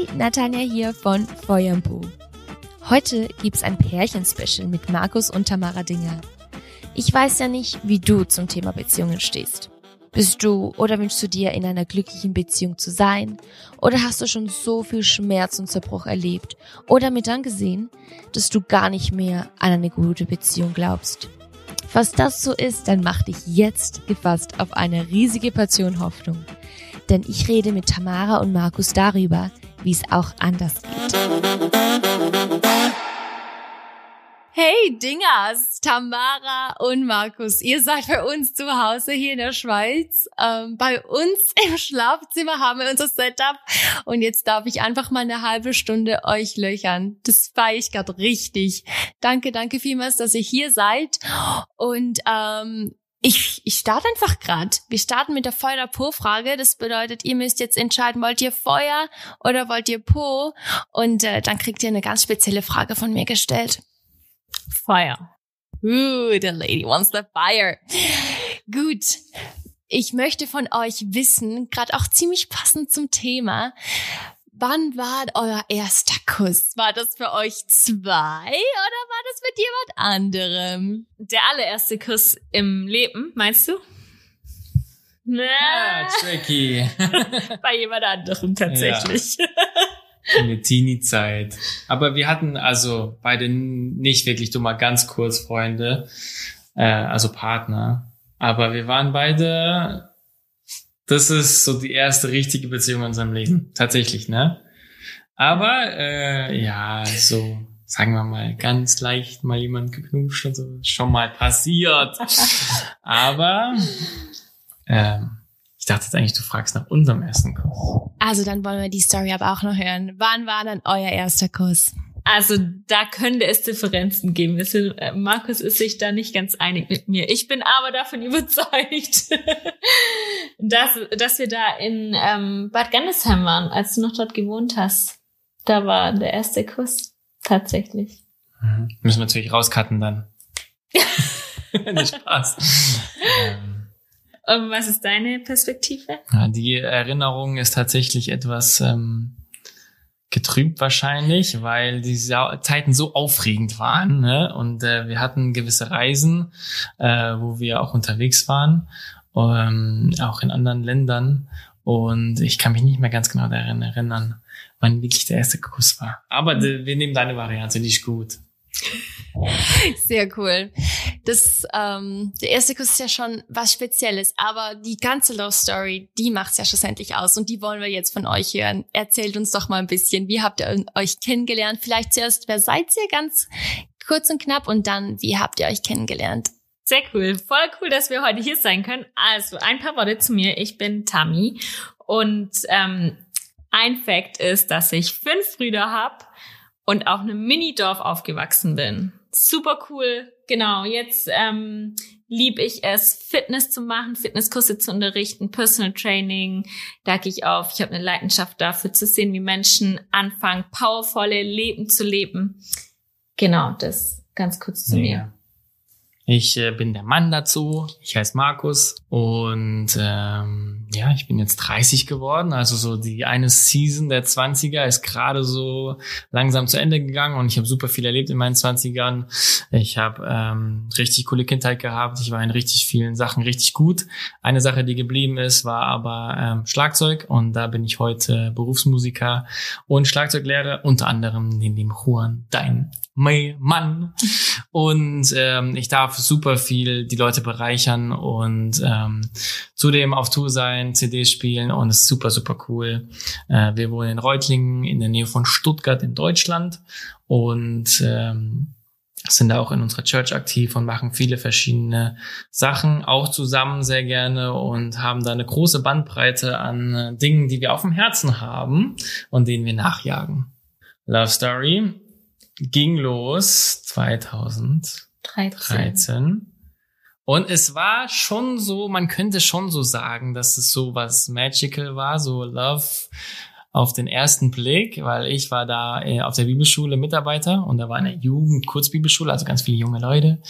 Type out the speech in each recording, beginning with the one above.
Hi, Natanja hier von Feuerbu. Heute gibt's ein Pärchen-Special mit Markus und Tamara Dinger. Ich weiß ja nicht, wie du zum Thema Beziehungen stehst. Bist du oder wünschst du dir in einer glücklichen Beziehung zu sein? Oder hast du schon so viel Schmerz und Zerbruch erlebt oder mit angesehen, dass du gar nicht mehr an eine gute Beziehung glaubst? Was das so ist, dann mach dich jetzt gefasst auf eine riesige Portion Hoffnung. Denn ich rede mit Tamara und Markus darüber, wie es auch anders geht. Hey Dingers, Tamara und Markus, ihr seid bei uns zu Hause hier in der Schweiz. Ähm, bei uns im Schlafzimmer haben wir unser Setup und jetzt darf ich einfach mal eine halbe Stunde euch löchern. Das feiere ich gerade richtig. Danke, danke vielmals, dass ihr hier seid und ähm, ich, ich starte einfach gerade. Wir starten mit der Feuer Po-Frage. Das bedeutet, ihr müsst jetzt entscheiden, wollt ihr Feuer oder wollt ihr Po? Und äh, dann kriegt ihr eine ganz spezielle Frage von mir gestellt. Fire. Ooh, the lady wants the fire. Gut. Ich möchte von euch wissen, gerade auch ziemlich passend zum Thema, wann war euer erster Kuss? War das für euch zwei oder war das mit jemand anderem? Der allererste Kuss im Leben, meinst du? Ah, tricky. Bei jemand anderem tatsächlich. Ja. in der Teenie-Zeit. Aber wir hatten also beide nicht wirklich, du mal ganz kurz Freunde, äh, also Partner. Aber wir waren beide, das ist so die erste richtige Beziehung in unserem Leben. Tatsächlich, ne? Aber äh, ja, so sagen wir mal ganz leicht mal jemand geknutscht und so, schon mal passiert. Aber ähm, ich dachte jetzt eigentlich, du fragst nach unserem ersten Kuss. Also dann wollen wir die Story aber auch noch hören. Wann war dann euer erster Kuss? Also da könnte es Differenzen geben. Äh, Markus ist sich da nicht ganz einig mit mir. Ich bin aber davon überzeugt, dass, dass wir da in ähm, Bad Gannesheim waren, als du noch dort gewohnt hast. Da war der erste Kuss tatsächlich. Mhm. Müssen wir natürlich rauscutten dann. nicht Spaß. ähm. Und was ist deine Perspektive? Ja, die Erinnerung ist tatsächlich etwas ähm, getrübt wahrscheinlich, weil die Zeiten so aufregend waren. Ne? Und äh, wir hatten gewisse Reisen, äh, wo wir auch unterwegs waren, ähm, auch in anderen Ländern. Und ich kann mich nicht mehr ganz genau daran erinnern, wann wirklich der erste Kuss war. Aber wir nehmen deine Variante, die ist gut. Sehr cool. Das, ähm, der erste Kuss ist ja schon was Spezielles, aber die ganze Love Story, die macht's ja schlussendlich aus und die wollen wir jetzt von euch hören. Erzählt uns doch mal ein bisschen, wie habt ihr euch kennengelernt? Vielleicht zuerst, wer seid ihr ganz kurz und knapp und dann, wie habt ihr euch kennengelernt? Sehr cool. Voll cool, dass wir heute hier sein können. Also, ein paar Worte zu mir. Ich bin Tammy und ähm, ein Fact ist, dass ich fünf Brüder habe und auch einem Mini-Dorf aufgewachsen bin. Super cool. Genau, jetzt ähm, liebe ich es, Fitness zu machen, Fitnesskurse zu unterrichten, Personal Training. Da gehe ich auf. Ich habe eine Leidenschaft dafür zu sehen, wie Menschen anfangen, powervolle Leben zu leben. Genau, das ganz kurz zu ja. mir. Ich äh, bin der Mann dazu. Ich heiße Markus und ähm, ja, ich bin jetzt 30 geworden. Also so die eine Season der 20er ist gerade so langsam zu Ende gegangen und ich habe super viel erlebt in meinen 20ern. Ich habe ähm, richtig coole Kindheit gehabt. Ich war in richtig vielen Sachen richtig gut. Eine Sache, die geblieben ist, war aber ähm, Schlagzeug und da bin ich heute Berufsmusiker und Schlagzeuglehrer, unter anderem in dem Juan, dein Mann. Und ähm, ich darf super viel die Leute bereichern und ähm, zudem auf Tour sein, CDs spielen und es ist super, super cool. Äh, wir wohnen in Reutlingen in der Nähe von Stuttgart in Deutschland und ähm, sind da auch in unserer Church aktiv und machen viele verschiedene Sachen, auch zusammen sehr gerne und haben da eine große Bandbreite an äh, Dingen, die wir auf dem Herzen haben und denen wir nachjagen. Love Story ging los 2013. Und es war schon so, man könnte schon so sagen, dass es so was Magical war, so Love auf den ersten Blick, weil ich war da äh, auf der Bibelschule Mitarbeiter und da war eine Jugend-Kurzbibelschule, also ganz viele junge Leute.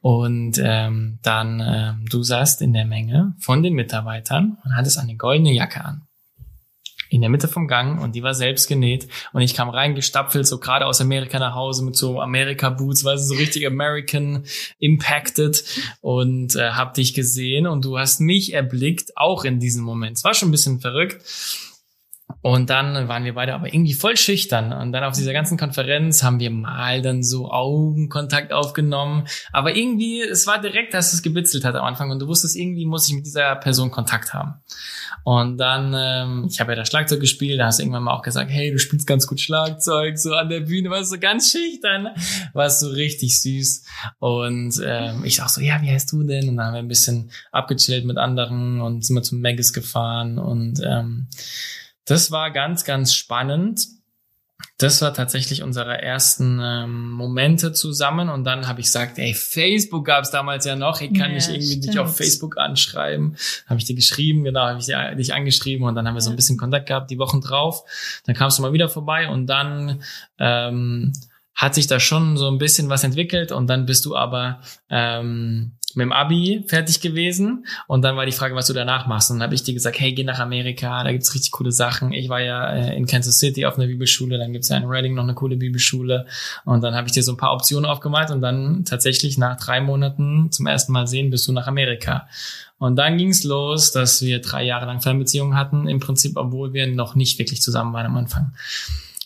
Und ähm, dann, ähm, du saßt in der Menge von den Mitarbeitern und hattest eine goldene Jacke an. In der Mitte vom Gang und die war selbst genäht und ich kam reingestapfelt, so gerade aus Amerika nach Hause mit so Amerika-Boots, weil so richtig American impacted und äh, hab dich gesehen und du hast mich erblickt, auch in diesem Moment. Es war schon ein bisschen verrückt. Und dann waren wir beide aber irgendwie voll schüchtern. Und dann auf dieser ganzen Konferenz haben wir mal dann so Augenkontakt aufgenommen. Aber irgendwie, es war direkt, dass es gebitzelt hat am Anfang. Und du wusstest, irgendwie muss ich mit dieser Person Kontakt haben. Und dann, ähm, ich habe ja das Schlagzeug gespielt, da hast du irgendwann mal auch gesagt, hey, du spielst ganz gut Schlagzeug, so an der Bühne, warst du so ganz schüchtern, warst so richtig süß. Und ähm, ich sag so, ja, wie heißt du denn? Und dann haben wir ein bisschen abgechillt mit anderen und sind wir zum Maggis gefahren und ähm, das war ganz, ganz spannend. Das war tatsächlich unsere ersten ähm, Momente zusammen und dann habe ich gesagt, ey, Facebook gab es damals ja noch, ich kann ja, mich irgendwie stimmt. dich auf Facebook anschreiben. Habe ich dir geschrieben, genau, habe ich dich angeschrieben und dann haben wir so ein bisschen Kontakt gehabt die Wochen drauf. Dann kamst du mal wieder vorbei und dann ähm, hat sich da schon so ein bisschen was entwickelt und dann bist du aber ähm, mit dem Abi fertig gewesen und dann war die Frage, was du danach machst. Und dann habe ich dir gesagt, hey, geh nach Amerika, da gibt's richtig coole Sachen. Ich war ja äh, in Kansas City auf einer Bibelschule, dann gibt's ja in Reading noch eine coole Bibelschule und dann habe ich dir so ein paar Optionen aufgemalt und dann tatsächlich nach drei Monaten zum ersten Mal sehen, bist du nach Amerika. Und dann ging's los, dass wir drei Jahre lang Fernbeziehungen hatten, im Prinzip, obwohl wir noch nicht wirklich zusammen waren am Anfang.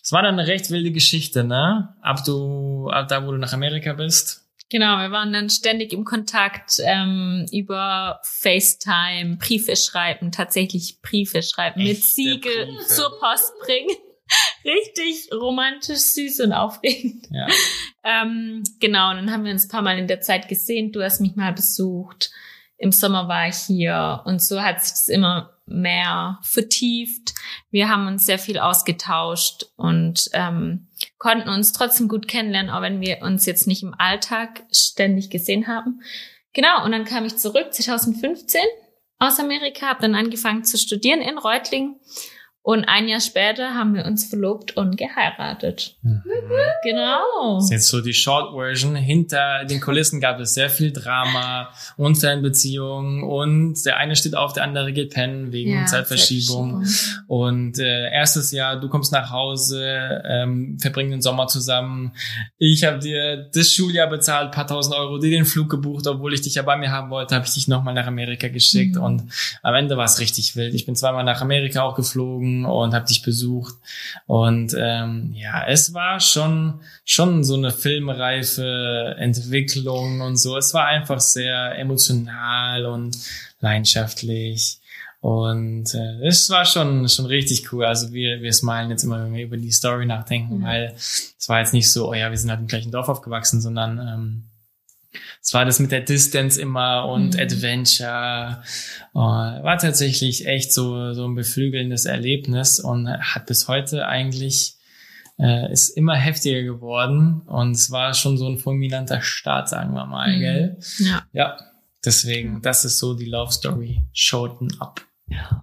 Es war dann eine recht wilde Geschichte, ne? Ab du, ab da, wo du nach Amerika bist, Genau, wir waren dann ständig im Kontakt ähm, über FaceTime, Briefe schreiben, tatsächlich Briefe schreiben, Echte mit Siegel Briefe. zur Post bringen. Richtig romantisch, süß und aufregend. Ja. Ähm, genau, und dann haben wir uns ein paar Mal in der Zeit gesehen. Du hast mich mal besucht. Im Sommer war ich hier. Und so hat sich das immer mehr vertieft. Wir haben uns sehr viel ausgetauscht und ähm, konnten uns trotzdem gut kennenlernen, auch wenn wir uns jetzt nicht im Alltag ständig gesehen haben. Genau, und dann kam ich zurück 2015 aus Amerika, habe dann angefangen zu studieren in Reutlingen und ein Jahr später haben wir uns verlobt und geheiratet. Mhm. Genau. Das ist jetzt so die Short Version. Hinter den Kulissen gab es sehr viel Drama und Fernbeziehungen und der eine steht auf, der andere geht pennen wegen ja, Zeitverschiebung. Und äh, erstes Jahr, du kommst nach Hause, ähm, verbringen den Sommer zusammen. Ich habe dir das Schuljahr bezahlt, paar tausend Euro, dir den Flug gebucht, obwohl ich dich ja bei mir haben wollte, habe ich dich nochmal nach Amerika geschickt mhm. und am Ende war es richtig wild. Ich bin zweimal nach Amerika auch geflogen geflogen und habe dich besucht. Und ähm, ja, es war schon schon so eine filmreife Entwicklung und so. Es war einfach sehr emotional und leidenschaftlich. Und äh, es war schon schon richtig cool. Also wir wir smilen jetzt immer, wenn wir über die Story nachdenken, mhm. weil es war jetzt nicht so, oh ja, wir sind halt im gleichen Dorf aufgewachsen, sondern ähm, es war das mit der Distance immer und mhm. Adventure. Oh, war tatsächlich echt so, so ein beflügelndes Erlebnis und hat bis heute eigentlich, äh, ist immer heftiger geworden und es war schon so ein fulminanter Start, sagen wir mal, mhm. gell? Ja. Ja. Deswegen, das ist so die Love Story. Schoten up.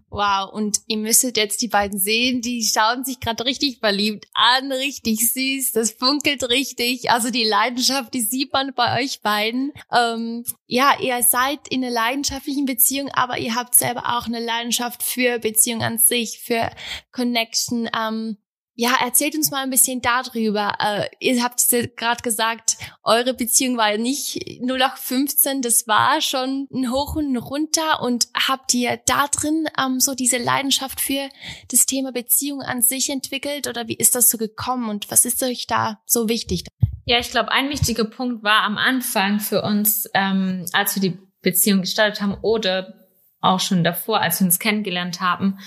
Wow, und ihr müsstet jetzt die beiden sehen, die schauen sich gerade richtig verliebt an, richtig süß, das funkelt richtig. Also die Leidenschaft, die sieht man bei euch beiden. Ähm, ja, ihr seid in einer leidenschaftlichen Beziehung, aber ihr habt selber auch eine Leidenschaft für Beziehung an sich, für Connection. Ähm, ja, erzählt uns mal ein bisschen darüber. Äh, ihr habt gerade gesagt, eure Beziehung war nicht 0815, das war schon ein Hoch und ein Runter. Und habt ihr da drin ähm, so diese Leidenschaft für das Thema Beziehung an sich entwickelt oder wie ist das so gekommen und was ist euch da so wichtig? Ja, ich glaube, ein wichtiger Punkt war am Anfang für uns, ähm, als wir die Beziehung gestartet haben oder auch schon davor, als wir uns kennengelernt haben,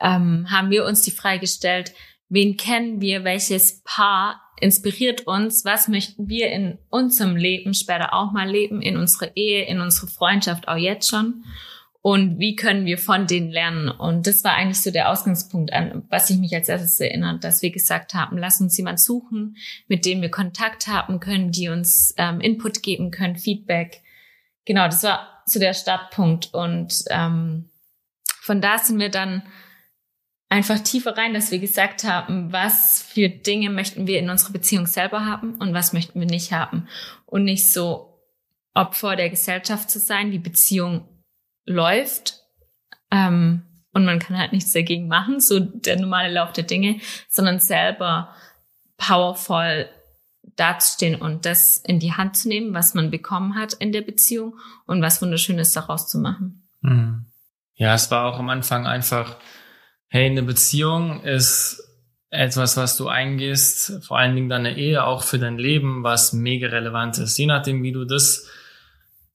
ähm, haben wir uns die Frage gestellt, wen kennen wir, welches Paar inspiriert uns, was möchten wir in unserem Leben später auch mal leben, in unserer Ehe, in unserer Freundschaft auch jetzt schon? Und wie können wir von denen lernen. Und das war eigentlich so der Ausgangspunkt, an was ich mich als erstes erinnere, dass wir gesagt haben, lass uns jemand suchen, mit dem wir Kontakt haben können, die uns ähm, Input geben können, Feedback. Genau, das war so der Startpunkt. Und ähm, von da sind wir dann einfach tiefer rein, dass wir gesagt haben, was für Dinge möchten wir in unserer Beziehung selber haben und was möchten wir nicht haben. Und nicht so Opfer der Gesellschaft zu sein, die Beziehung läuft ähm, und man kann halt nichts dagegen machen, so der normale Lauf der Dinge, sondern selber powervoll dazustehen und das in die Hand zu nehmen, was man bekommen hat in der Beziehung und was Wunderschönes daraus zu machen. Mhm. Ja, es war auch am Anfang einfach, hey, eine Beziehung ist etwas, was du eingehst, vor allen Dingen deine Ehe auch für dein Leben, was mega relevant ist. Je nachdem, wie du das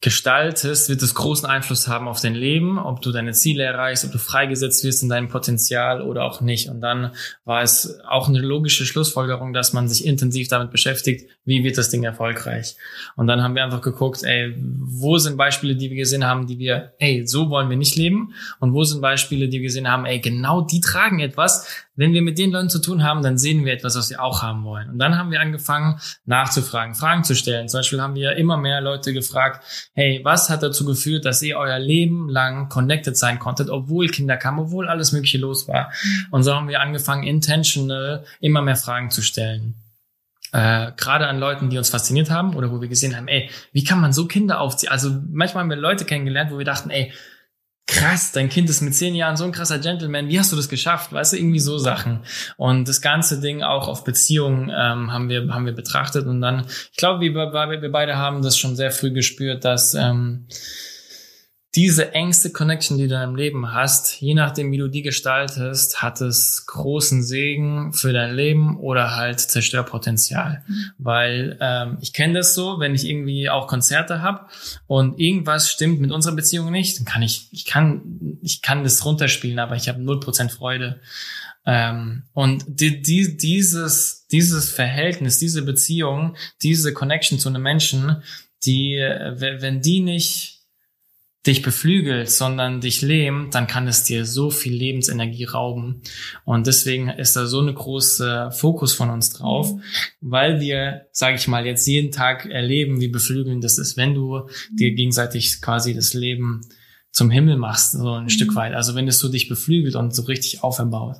gestaltest, wird es großen Einfluss haben auf dein Leben, ob du deine Ziele erreichst, ob du freigesetzt wirst in deinem Potenzial oder auch nicht. Und dann war es auch eine logische Schlussfolgerung, dass man sich intensiv damit beschäftigt, wie wird das Ding erfolgreich. Und dann haben wir einfach geguckt, ey, wo sind Beispiele, die wir gesehen haben, die wir, ey, so wollen wir nicht leben? Und wo sind Beispiele, die wir gesehen haben, ey, genau die tragen etwas, wenn wir mit den Leuten zu tun haben, dann sehen wir etwas, was wir auch haben wollen. Und dann haben wir angefangen nachzufragen, Fragen zu stellen. Zum Beispiel haben wir immer mehr Leute gefragt, hey, was hat dazu geführt, dass ihr euer Leben lang connected sein konntet, obwohl Kinder kamen, obwohl alles Mögliche los war. Und so haben wir angefangen, intentional immer mehr Fragen zu stellen. Äh, gerade an Leuten, die uns fasziniert haben oder wo wir gesehen haben, ey, wie kann man so Kinder aufziehen? Also manchmal haben wir Leute kennengelernt, wo wir dachten, ey, krass, dein Kind ist mit zehn Jahren so ein krasser Gentleman, wie hast du das geschafft? Weißt du, irgendwie so Sachen. Und das ganze Ding auch auf Beziehungen ähm, haben wir haben wir betrachtet und dann, ich glaube, wir, wir beide haben das schon sehr früh gespürt, dass ähm, diese engste Connection, die du in deinem Leben hast, je nachdem, wie du die gestaltest, hat es großen Segen für dein Leben oder halt Zerstörpotenzial. Mhm. Weil ähm, ich kenne das so, wenn ich irgendwie auch Konzerte habe und irgendwas stimmt mit unserer Beziehung nicht, dann kann ich, ich kann, ich kann das runterspielen, aber ich habe null Prozent Freude. Ähm, und die, die, dieses, dieses Verhältnis, diese Beziehung, diese Connection zu einem Menschen, die, wenn die nicht dich beflügelt, sondern dich lähmt, dann kann es dir so viel Lebensenergie rauben. Und deswegen ist da so eine große Fokus von uns drauf, weil wir, sage ich mal, jetzt jeden Tag erleben, wie beflügelnd das ist, wenn du dir gegenseitig quasi das Leben zum Himmel machst, so ein mhm. Stück weit. Also wenn es so dich beflügelt und so richtig auferbaut.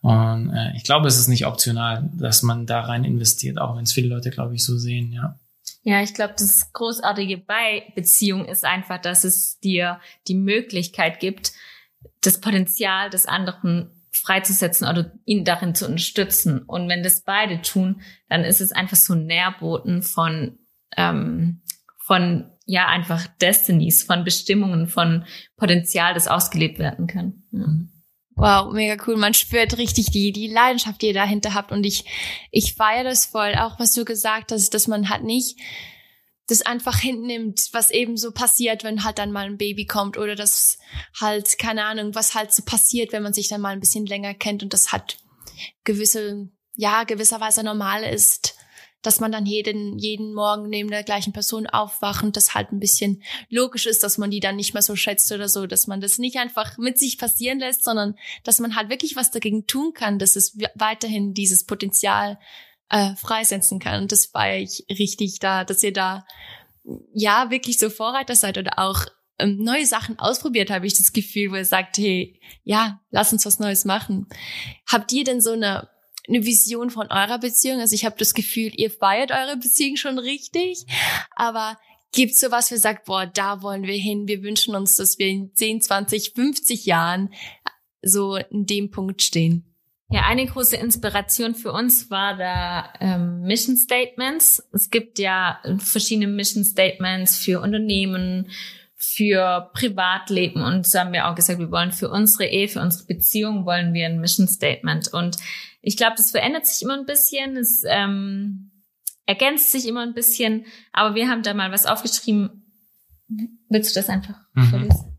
Und äh, ich glaube, es ist nicht optional, dass man da rein investiert, auch wenn es viele Leute, glaube ich, so sehen, ja. Ja, ich glaube, das Großartige bei Beziehung ist einfach, dass es dir die Möglichkeit gibt, das Potenzial des anderen freizusetzen oder ihn darin zu unterstützen. Und wenn das beide tun, dann ist es einfach so ein Nährboten von, ähm, von ja einfach Destinies, von Bestimmungen, von Potenzial, das ausgelebt werden kann. Ja. Wow, mega cool. Man spürt richtig die, die Leidenschaft, die ihr dahinter habt. Und ich, ich feiere das voll. Auch was du gesagt hast, dass man halt nicht das einfach hinnimmt, was eben so passiert, wenn halt dann mal ein Baby kommt oder das halt, keine Ahnung, was halt so passiert, wenn man sich dann mal ein bisschen länger kennt und das hat gewisse, ja, gewisserweise normal ist dass man dann jeden, jeden Morgen neben der gleichen Person aufwacht und das halt ein bisschen logisch ist, dass man die dann nicht mehr so schätzt oder so, dass man das nicht einfach mit sich passieren lässt, sondern dass man halt wirklich was dagegen tun kann, dass es weiterhin dieses Potenzial äh, freisetzen kann. Und das war ich richtig da, dass ihr da ja wirklich so Vorreiter seid oder auch ähm, neue Sachen ausprobiert, habe ich das Gefühl, wo ihr sagt, hey, ja, lass uns was Neues machen. Habt ihr denn so eine eine Vision von eurer Beziehung? Also ich habe das Gefühl, ihr feiert eure Beziehung schon richtig, aber gibt sowas, wo ihr sagt, boah, da wollen wir hin, wir wünschen uns, dass wir in 10, 20, 50 Jahren so in dem Punkt stehen? Ja, eine große Inspiration für uns war da ähm, Mission Statements. Es gibt ja verschiedene Mission Statements für Unternehmen, für Privatleben und so haben wir auch gesagt, wir wollen für unsere Ehe, für unsere Beziehung wollen wir ein Mission Statement und ich glaube, das verändert sich immer ein bisschen, es ähm, ergänzt sich immer ein bisschen, aber wir haben da mal was aufgeschrieben. Willst du das einfach mhm. vorlesen?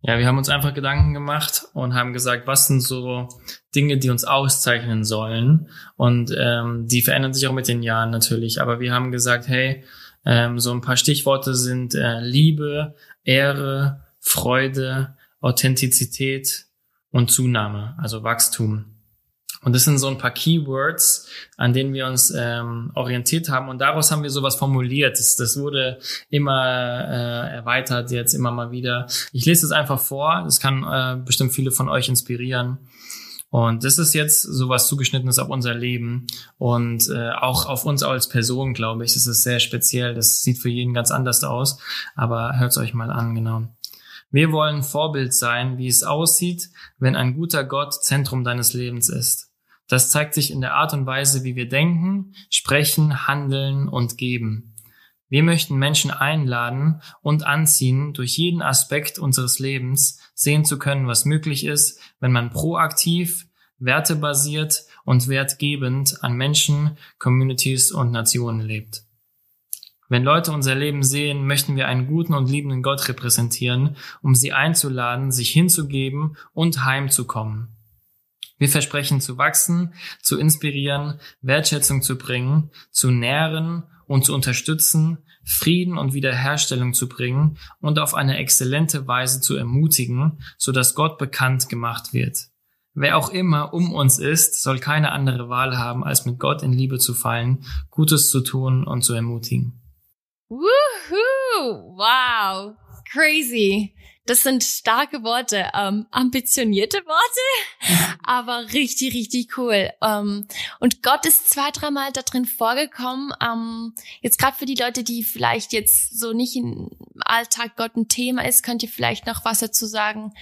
Ja, wir haben uns einfach Gedanken gemacht und haben gesagt, was sind so Dinge, die uns auszeichnen sollen. Und ähm, die verändern sich auch mit den Jahren natürlich. Aber wir haben gesagt, hey, ähm, so ein paar Stichworte sind äh, Liebe, Ehre, Freude, Authentizität und Zunahme, also Wachstum. Und das sind so ein paar Keywords, an denen wir uns ähm, orientiert haben. Und daraus haben wir sowas formuliert. Das, das wurde immer äh, erweitert, jetzt immer mal wieder. Ich lese es einfach vor. Das kann äh, bestimmt viele von euch inspirieren. Und das ist jetzt sowas zugeschnittenes auf unser Leben und äh, auch auf uns als Person, glaube ich. Das ist sehr speziell. Das sieht für jeden ganz anders aus. Aber hört es euch mal an, genau. Wir wollen Vorbild sein, wie es aussieht, wenn ein guter Gott Zentrum deines Lebens ist. Das zeigt sich in der Art und Weise, wie wir denken, sprechen, handeln und geben. Wir möchten Menschen einladen und anziehen, durch jeden Aspekt unseres Lebens sehen zu können, was möglich ist, wenn man proaktiv, wertebasiert und wertgebend an Menschen, Communities und Nationen lebt. Wenn Leute unser Leben sehen, möchten wir einen guten und liebenden Gott repräsentieren, um sie einzuladen, sich hinzugeben und heimzukommen. Wir versprechen zu wachsen, zu inspirieren, Wertschätzung zu bringen, zu nähren und zu unterstützen, Frieden und Wiederherstellung zu bringen und auf eine exzellente Weise zu ermutigen, so dass Gott bekannt gemacht wird. Wer auch immer um uns ist, soll keine andere Wahl haben, als mit Gott in Liebe zu fallen, Gutes zu tun und zu ermutigen. Woohoo! Wow! Crazy. Das sind starke Worte, ähm, ambitionierte Worte, aber richtig, richtig cool. Ähm, und Gott ist zwei, dreimal da drin vorgekommen. Ähm, jetzt gerade für die Leute, die vielleicht jetzt so nicht im Alltag Gott ein Thema ist, könnt ihr vielleicht noch was dazu sagen,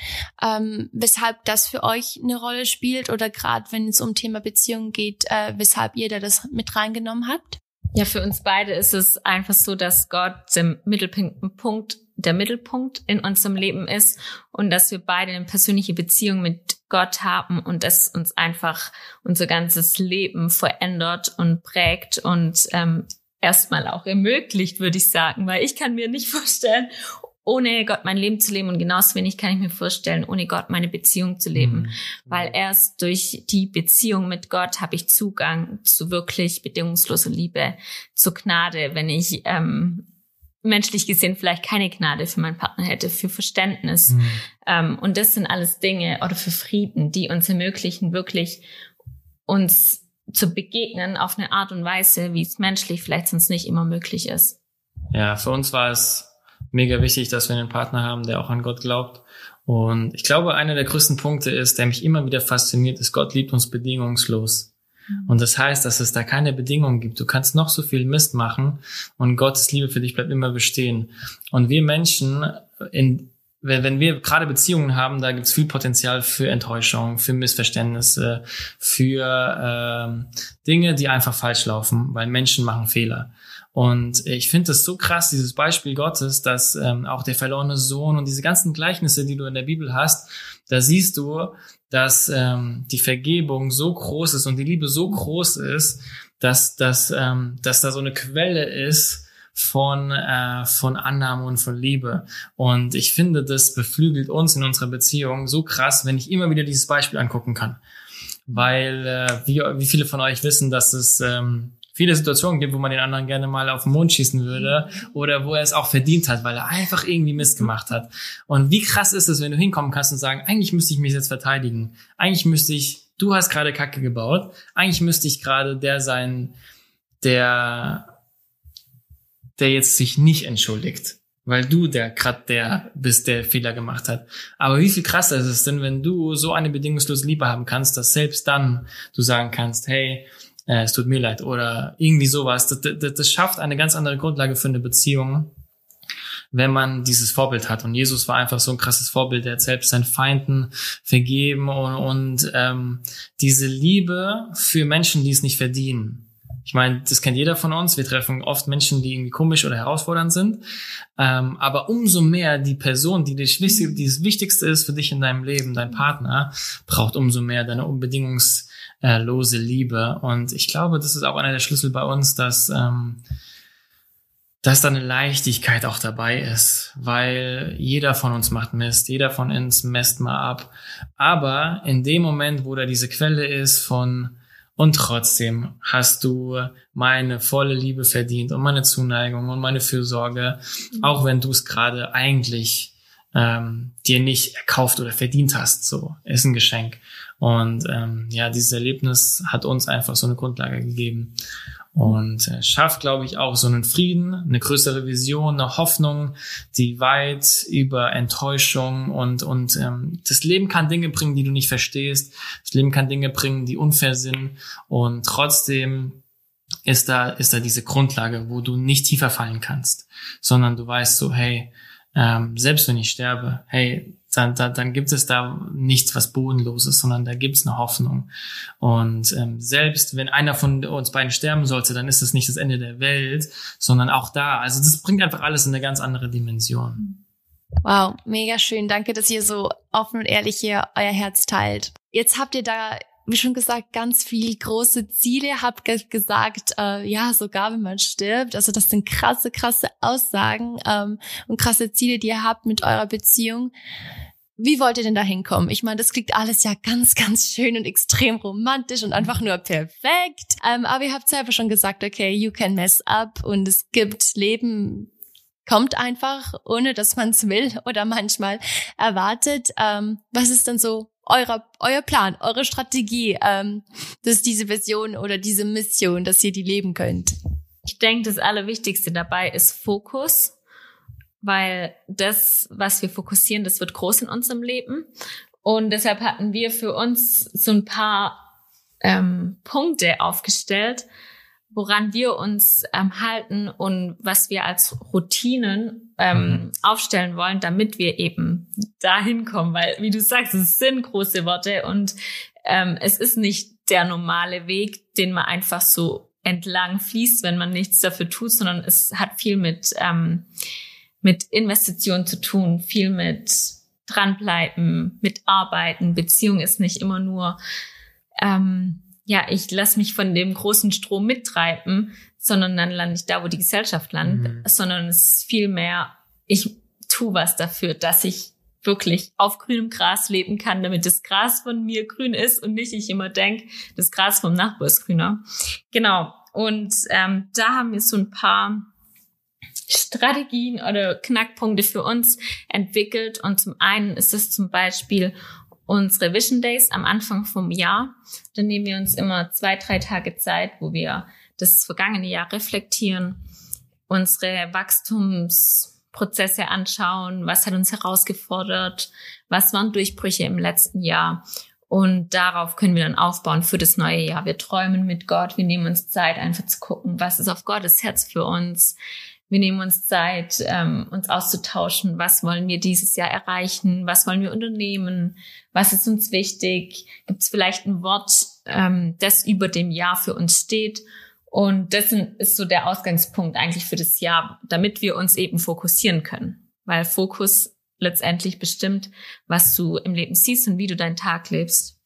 ähm, weshalb das für euch eine Rolle spielt oder gerade wenn es um Thema Beziehungen geht, äh, weshalb ihr da das mit reingenommen habt? Ja, für uns beide ist es einfach so, dass Gott im Mittelpunkt, der Mittelpunkt in unserem Leben ist und dass wir beide eine persönliche Beziehung mit Gott haben und das uns einfach unser ganzes Leben verändert und prägt und ähm, erstmal auch ermöglicht, würde ich sagen, weil ich kann mir nicht vorstellen, ohne Gott mein Leben zu leben und genauso wenig kann ich mir vorstellen, ohne Gott meine Beziehung zu leben, mhm. weil erst durch die Beziehung mit Gott habe ich Zugang zu wirklich bedingungsloser Liebe, zu Gnade, wenn ich ähm, menschlich gesehen vielleicht keine Gnade für meinen Partner hätte, für Verständnis. Mhm. Ähm, und das sind alles Dinge oder für Frieden, die uns ermöglichen, wirklich uns zu begegnen auf eine Art und Weise, wie es menschlich vielleicht sonst nicht immer möglich ist. Ja, für uns war es mega wichtig, dass wir einen Partner haben, der auch an Gott glaubt. Und ich glaube, einer der größten Punkte ist, der mich immer wieder fasziniert, ist, Gott liebt uns bedingungslos. Und das heißt, dass es da keine Bedingungen gibt. Du kannst noch so viel Mist machen und Gottes Liebe für dich bleibt immer bestehen. Und wir Menschen, in, wenn, wir gerade Beziehungen haben, da gibt es viel Potenzial für Enttäuschung, für Missverständnisse, für äh, Dinge, die einfach falsch laufen, weil Menschen machen Fehler. Und ich finde das so krass, dieses Beispiel Gottes, dass ähm, auch der verlorene Sohn und diese ganzen Gleichnisse, die du in der Bibel hast, da siehst du, dass ähm, die Vergebung so groß ist und die Liebe so groß ist, dass, dass, ähm, dass da so eine Quelle ist, von, äh, von Annahme und von Liebe. Und ich finde, das beflügelt uns in unserer Beziehung so krass, wenn ich immer wieder dieses Beispiel angucken kann. Weil, äh, wie, wie viele von euch wissen, dass es ähm, viele Situationen gibt, wo man den anderen gerne mal auf den Mond schießen würde oder wo er es auch verdient hat, weil er einfach irgendwie Mist gemacht hat. Und wie krass ist es, wenn du hinkommen kannst und sagen, eigentlich müsste ich mich jetzt verteidigen. Eigentlich müsste ich, du hast gerade Kacke gebaut. Eigentlich müsste ich gerade der sein, der, der jetzt sich nicht entschuldigt weil du der gerade der bist, der Fehler gemacht hat. Aber wie viel krasser ist es denn, wenn du so eine bedingungslose Liebe haben kannst, dass selbst dann du sagen kannst, hey, äh, es tut mir leid oder irgendwie sowas. Das, das, das schafft eine ganz andere Grundlage für eine Beziehung, wenn man dieses Vorbild hat. Und Jesus war einfach so ein krasses Vorbild, der hat selbst seinen Feinden vergeben und, und ähm, diese Liebe für Menschen, die es nicht verdienen. Ich meine, das kennt jeder von uns. Wir treffen oft Menschen, die irgendwie komisch oder herausfordernd sind. Ähm, aber umso mehr die Person, die, dich, die das Wichtigste ist für dich in deinem Leben, dein Partner, braucht umso mehr deine unbedingungs äh, lose Liebe. Und ich glaube, das ist auch einer der Schlüssel bei uns, dass, ähm, dass da eine Leichtigkeit auch dabei ist, weil jeder von uns macht Mist, jeder von uns messt mal ab. Aber in dem Moment, wo da diese Quelle ist von und trotzdem hast du meine volle Liebe verdient und meine Zuneigung und meine Fürsorge, auch wenn du es gerade eigentlich ähm, dir nicht erkauft oder verdient hast. So ist ein Geschenk. Und ähm, ja, dieses Erlebnis hat uns einfach so eine Grundlage gegeben und äh, schafft, glaube ich, auch so einen Frieden, eine größere Vision, eine Hoffnung, die weit über Enttäuschung und und ähm, das Leben kann Dinge bringen, die du nicht verstehst. Das Leben kann Dinge bringen, die unfair sind und trotzdem ist da ist da diese Grundlage, wo du nicht tiefer fallen kannst, sondern du weißt so, hey, ähm, selbst wenn ich sterbe, hey, dann, dann, dann gibt es da nichts, was bodenloses, sondern da gibt es eine Hoffnung. Und ähm, selbst wenn einer von uns beiden sterben sollte, dann ist das nicht das Ende der Welt, sondern auch da. Also das bringt einfach alles in eine ganz andere Dimension. Wow, mega schön. Danke, dass ihr so offen und ehrlich hier euer Herz teilt. Jetzt habt ihr da wie schon gesagt, ganz viel große Ziele. Hab gesagt, äh, ja, sogar wenn man stirbt. Also das sind krasse, krasse Aussagen ähm, und krasse Ziele, die ihr habt mit eurer Beziehung. Wie wollt ihr denn da hinkommen? Ich meine, das klingt alles ja ganz, ganz schön und extrem romantisch und einfach nur perfekt. Ähm, aber ihr habt selber schon gesagt, okay, you can mess up und es gibt Leben kommt einfach, ohne dass man es will oder manchmal erwartet. Ähm, was ist dann so euer, euer Plan, eure Strategie, ähm, dass diese Vision oder diese Mission, dass ihr die leben könnt? Ich denke, das Allerwichtigste dabei ist Fokus, weil das, was wir fokussieren, das wird groß in unserem Leben. Und deshalb hatten wir für uns so ein paar ähm, Punkte aufgestellt, woran wir uns ähm, halten und was wir als Routinen ähm, mhm. aufstellen wollen, damit wir eben dahin kommen. Weil, wie du sagst, es sind große Worte und ähm, es ist nicht der normale Weg, den man einfach so entlang fließt, wenn man nichts dafür tut, sondern es hat viel mit, ähm, mit Investitionen zu tun, viel mit dranbleiben, mit Arbeiten. Beziehung ist nicht immer nur ähm, ja, ich lasse mich von dem großen Strom mittreiben, sondern dann lande ich da, wo die Gesellschaft landet, mhm. sondern es ist viel mehr, ich tu was dafür, dass ich wirklich auf grünem Gras leben kann, damit das Gras von mir grün ist und nicht ich immer denk, das Gras vom Nachbar ist grüner. Genau. Und ähm, da haben wir so ein paar Strategien oder Knackpunkte für uns entwickelt. Und zum einen ist es zum Beispiel unsere Vision Days am Anfang vom Jahr. Dann nehmen wir uns immer zwei, drei Tage Zeit, wo wir das vergangene Jahr reflektieren, unsere Wachstumsprozesse anschauen, was hat uns herausgefordert, was waren Durchbrüche im letzten Jahr. Und darauf können wir dann aufbauen für das neue Jahr. Wir träumen mit Gott, wir nehmen uns Zeit, einfach zu gucken, was ist auf Gottes Herz für uns, wir nehmen uns Zeit, ähm, uns auszutauschen. Was wollen wir dieses Jahr erreichen? Was wollen wir unternehmen? Was ist uns wichtig? Gibt es vielleicht ein Wort, ähm, das über dem Jahr für uns steht? Und das ist so der Ausgangspunkt eigentlich für das Jahr, damit wir uns eben fokussieren können. Weil Fokus letztendlich bestimmt, was du im Leben siehst und wie du deinen Tag lebst.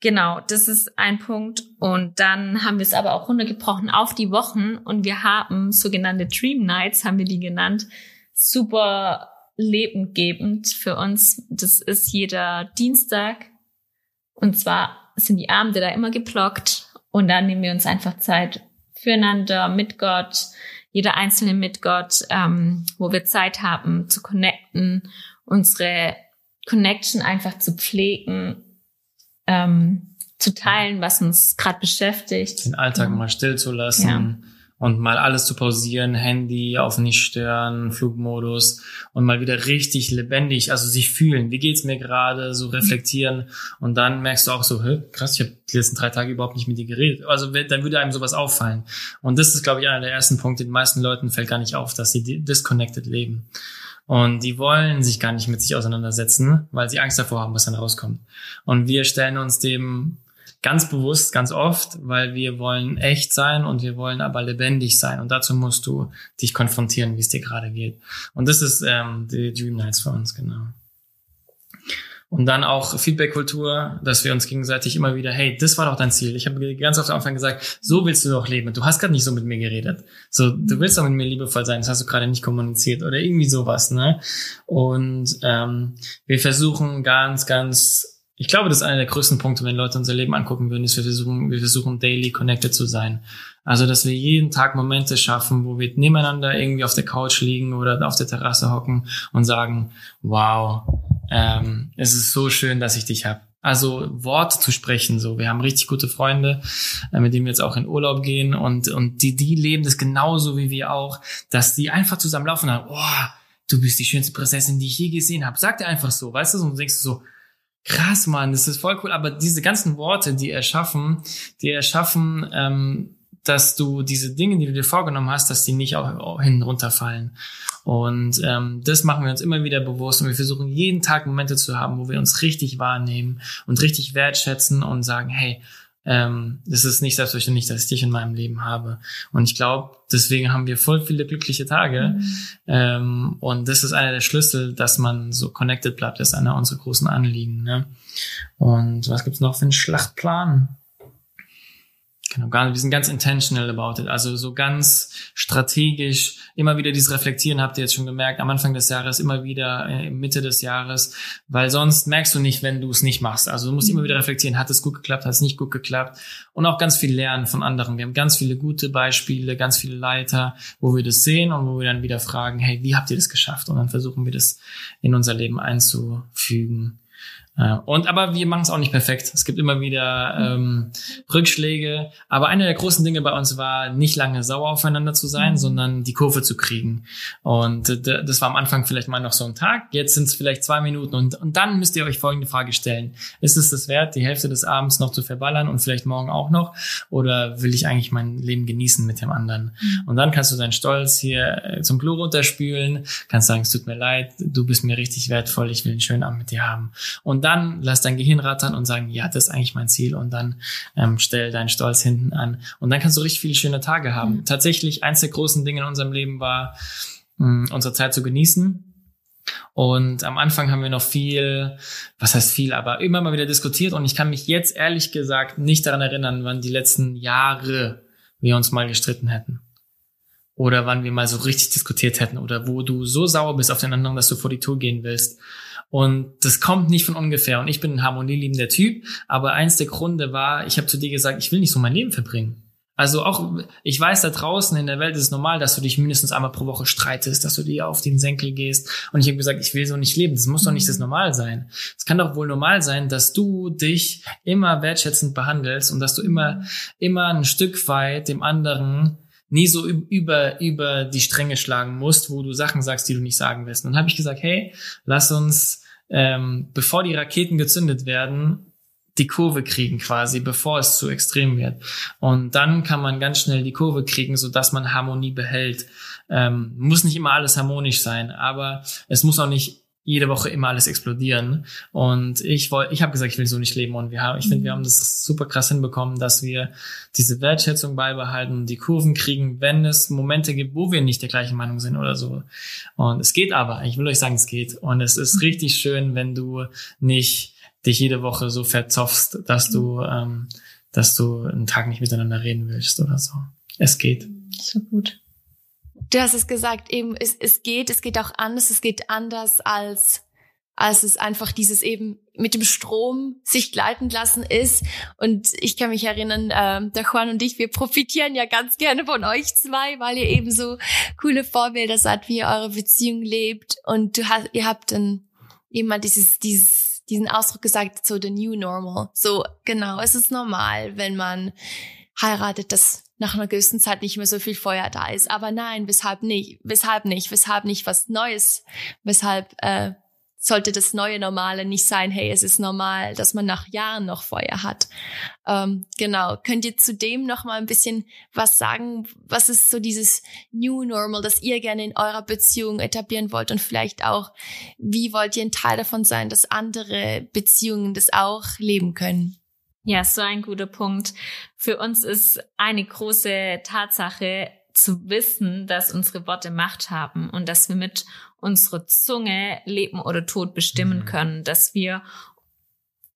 Genau, das ist ein Punkt. Und dann haben wir es aber auch runtergebrochen auf die Wochen und wir haben sogenannte Dream Nights, haben wir die genannt, super lebendgebend für uns. Das ist jeder Dienstag. Und zwar sind die Abende da immer geblockt und dann nehmen wir uns einfach Zeit füreinander, mit Gott, jeder Einzelne mit Gott, ähm, wo wir Zeit haben zu connecten, unsere Connection einfach zu pflegen ähm, zu teilen, was uns gerade beschäftigt. Den Alltag mal still zu lassen. Ja. Und mal alles zu pausieren, Handy auf nicht stören, Flugmodus und mal wieder richtig lebendig, also sich fühlen, wie geht's mir gerade, so reflektieren und dann merkst du auch so, hä, krass, ich habe die letzten drei Tage überhaupt nicht mit dir geredet. Also dann würde einem sowas auffallen. Und das ist, glaube ich, einer der ersten Punkte, den meisten Leuten fällt gar nicht auf, dass sie disconnected leben. Und die wollen sich gar nicht mit sich auseinandersetzen, weil sie Angst davor haben, was dann rauskommt. Und wir stellen uns dem ganz bewusst, ganz oft, weil wir wollen echt sein und wir wollen aber lebendig sein. Und dazu musst du dich konfrontieren, wie es dir gerade geht. Und das ist ähm, die Dream Nights für uns, genau. Und dann auch Feedback-Kultur, dass wir uns gegenseitig immer wieder, hey, das war doch dein Ziel. Ich habe ganz oft am Anfang gesagt, so willst du doch leben. Du hast gerade nicht so mit mir geredet. So, du willst doch mit mir liebevoll sein, das hast du gerade nicht kommuniziert oder irgendwie sowas, ne? Und ähm, wir versuchen ganz, ganz ich glaube, das ist einer der größten Punkte, wenn Leute unser Leben angucken würden, ist, wir versuchen, wir versuchen daily connected zu sein. Also, dass wir jeden Tag Momente schaffen, wo wir nebeneinander irgendwie auf der Couch liegen oder auf der Terrasse hocken und sagen, wow, ähm, es ist so schön, dass ich dich habe. Also Wort zu sprechen, so. Wir haben richtig gute Freunde, äh, mit denen wir jetzt auch in Urlaub gehen und, und die, die leben das genauso wie wir auch, dass die einfach zusammen laufen oh, du bist die schönste Prinzessin, die ich je gesehen habe. Sag dir einfach so, weißt du, und du denkst so, krass, Mann, das ist voll cool. Aber diese ganzen Worte, die erschaffen, die erschaffen, ähm, dass du diese Dinge, die du dir vorgenommen hast, dass die nicht auch hinten runterfallen. Und ähm, das machen wir uns immer wieder bewusst und wir versuchen jeden Tag Momente zu haben, wo wir uns richtig wahrnehmen und richtig wertschätzen und sagen, hey, ähm, das ist nicht selbstverständlich, dass ich dich in meinem Leben habe. Und ich glaube, deswegen haben wir voll viele glückliche Tage. Mhm. Ähm, und das ist einer der Schlüssel, dass man so connected bleibt. Das ist einer unserer großen Anliegen. Ne? Und was gibt's noch für einen Schlachtplan? Genau, wir sind ganz intentional about it, also so ganz strategisch, immer wieder dieses Reflektieren habt ihr jetzt schon gemerkt, am Anfang des Jahres, immer wieder äh, Mitte des Jahres, weil sonst merkst du nicht, wenn du es nicht machst. Also du musst immer wieder reflektieren, hat es gut geklappt, hat es nicht gut geklappt und auch ganz viel lernen von anderen. Wir haben ganz viele gute Beispiele, ganz viele Leiter, wo wir das sehen und wo wir dann wieder fragen, hey, wie habt ihr das geschafft? Und dann versuchen wir das in unser Leben einzufügen. Und aber wir machen es auch nicht perfekt. Es gibt immer wieder ähm, Rückschläge. Aber eine der großen Dinge bei uns war, nicht lange sauer aufeinander zu sein, mhm. sondern die Kurve zu kriegen. Und äh, das war am Anfang vielleicht mal noch so ein Tag. Jetzt sind es vielleicht zwei Minuten. Und, und dann müsst ihr euch folgende Frage stellen. Ist es das wert, die Hälfte des Abends noch zu verballern und vielleicht morgen auch noch? Oder will ich eigentlich mein Leben genießen mit dem anderen? Mhm. Und dann kannst du deinen Stolz hier äh, zum Klo runterspülen, kannst sagen, es tut mir leid, du bist mir richtig wertvoll, ich will einen schönen Abend mit dir haben. Und dann lass dein Gehirn rattern und sagen, ja, das ist eigentlich mein Ziel und dann ähm, stell deinen Stolz hinten an und dann kannst du richtig viele schöne Tage haben. Mhm. Tatsächlich, eins der großen Dinge in unserem Leben war, mh, unsere Zeit zu genießen. Und am Anfang haben wir noch viel, was heißt viel, aber immer mal wieder diskutiert und ich kann mich jetzt ehrlich gesagt nicht daran erinnern, wann die letzten Jahre wir uns mal gestritten hätten oder wann wir mal so richtig diskutiert hätten oder wo du so sauer bist auf den anderen, dass du vor die Tour gehen willst. Und das kommt nicht von ungefähr. Und ich bin ein harmonieliebender Typ, aber eins der Gründe war, ich habe zu dir gesagt, ich will nicht so mein Leben verbringen. Also auch, ich weiß, da draußen in der Welt ist es normal, dass du dich mindestens einmal pro Woche streitest, dass du dir auf den Senkel gehst. Und ich habe gesagt, ich will so nicht leben. Das muss doch nicht das Normal sein. Es kann doch wohl normal sein, dass du dich immer wertschätzend behandelst und dass du immer, immer ein Stück weit dem anderen nie so über, über die Stränge schlagen musst, wo du Sachen sagst, die du nicht sagen willst. Und dann habe ich gesagt, hey, lass uns, ähm, bevor die Raketen gezündet werden, die Kurve kriegen quasi, bevor es zu extrem wird. Und dann kann man ganz schnell die Kurve kriegen, so dass man Harmonie behält. Ähm, muss nicht immer alles harmonisch sein, aber es muss auch nicht jede Woche immer alles explodieren. Und ich wollte, ich habe gesagt, ich will so nicht leben. Und wir haben, ich finde, wir haben das super krass hinbekommen, dass wir diese Wertschätzung beibehalten, die Kurven kriegen, wenn es Momente gibt, wo wir nicht der gleichen Meinung sind oder so. Und es geht aber. Ich will euch sagen, es geht. Und es ist richtig schön, wenn du nicht dich jede Woche so verzoffst, dass du, ähm, dass du einen Tag nicht miteinander reden willst oder so. Es geht. So gut. Du hast es gesagt, eben, es, es geht, es geht auch anders, es geht anders als, als es einfach dieses eben mit dem Strom sich gleiten lassen ist. Und ich kann mich erinnern, äh, der Juan und ich, wir profitieren ja ganz gerne von euch zwei, weil ihr eben so coole Vorbilder seid, wie ihr eure Beziehung lebt. Und du hast, ihr habt dann mal dieses, dieses, diesen Ausdruck gesagt, so the new normal. So, genau, es ist normal, wenn man heiratet, dass nach einer gewissen Zeit nicht mehr so viel Feuer da ist. Aber nein, weshalb nicht? Weshalb nicht? Weshalb nicht was Neues? Weshalb äh, sollte das neue Normale nicht sein, hey, es ist normal, dass man nach Jahren noch Feuer hat. Ähm, genau. Könnt ihr zudem noch mal ein bisschen was sagen? Was ist so dieses New Normal, das ihr gerne in eurer Beziehung etablieren wollt? Und vielleicht auch, wie wollt ihr ein Teil davon sein, dass andere Beziehungen das auch leben können? Ja, so ein guter Punkt. Für uns ist eine große Tatsache zu wissen, dass unsere Worte Macht haben und dass wir mit unserer Zunge Leben oder Tod bestimmen mhm. können, dass wir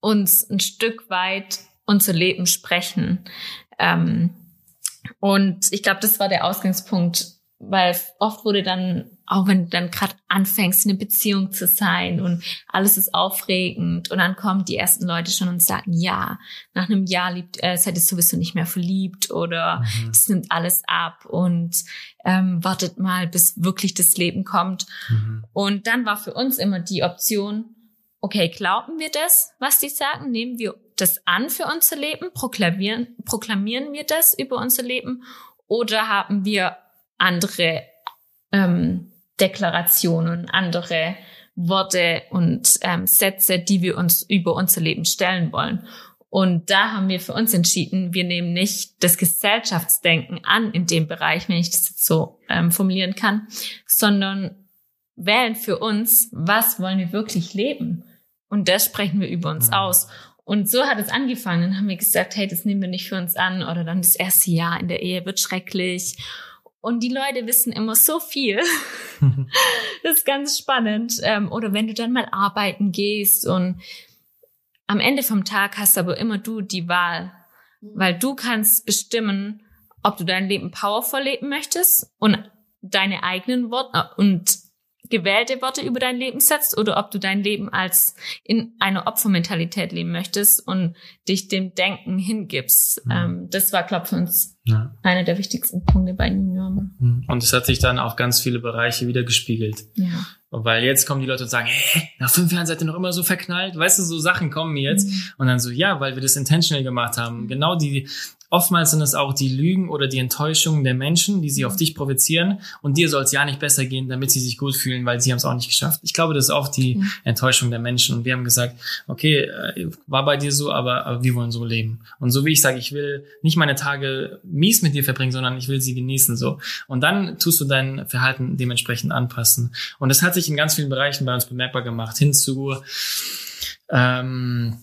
uns ein Stück weit unser Leben sprechen. Ähm, und ich glaube, das war der Ausgangspunkt, weil oft wurde dann auch wenn du dann gerade anfängst, in eine Beziehung zu sein und alles ist aufregend und dann kommen die ersten Leute schon und sagen, ja, nach einem Jahr liebt, äh, seid ihr sowieso nicht mehr verliebt oder mhm. es nimmt alles ab und ähm, wartet mal, bis wirklich das Leben kommt. Mhm. Und dann war für uns immer die Option, okay, glauben wir das, was die sagen? Nehmen wir das an für unser Leben? Proklamieren, proklamieren wir das über unser Leben? Oder haben wir andere ähm, Deklarationen, andere Worte und ähm, Sätze, die wir uns über unser Leben stellen wollen. Und da haben wir für uns entschieden, wir nehmen nicht das Gesellschaftsdenken an in dem Bereich, wenn ich das jetzt so ähm, formulieren kann, sondern wählen für uns, was wollen wir wirklich leben. Und das sprechen wir über uns Ja. aus. Und so hat es angefangen. Dann haben wir gesagt, hey, das nehmen wir nicht für uns an. Oder dann das erste Jahr in der Ehe wird schrecklich. Und die Leute wissen immer so viel. Das ist ganz spannend. Ähm, Oder wenn du dann mal arbeiten gehst und am Ende vom Tag hast aber immer du die Wahl, weil du kannst bestimmen, ob du dein Leben powervoll leben möchtest und deine eigenen Worte und gewählte Worte über dein Leben setzt oder ob du dein Leben als in einer Opfermentalität leben möchtest und dich dem Denken hingibst. Mhm. Ähm, das war, glaube ich, für uns Ja. einer der wichtigsten Punkte bei New Normal. Und es hat sich dann auf ganz viele Bereiche wieder gespiegelt. Ja. Weil jetzt kommen die Leute und sagen, hä, nach fünf Jahren seid ihr noch immer so verknallt? Weißt du, so Sachen kommen mir jetzt. Und dann so, ja, weil wir das intentional gemacht haben. Genau die, oftmals sind es auch die Lügen oder die Enttäuschungen der Menschen, die sie auf dich provozieren. Und dir soll es ja nicht besser gehen, damit sie sich gut fühlen, weil sie haben es auch nicht geschafft. Ich glaube, das ist oft die Mhm. Enttäuschung der Menschen. Und wir haben gesagt, okay, äh, war bei dir so, aber, aber wir wollen so leben. Und so wie ich sage, ich will nicht meine Tage mies mit dir verbringen, sondern ich will sie genießen so. Und dann tust du dein Verhalten dementsprechend anpassen. Und das hat sich in ganz vielen Bereichen bei uns bemerkbar gemacht, hin zu ähm,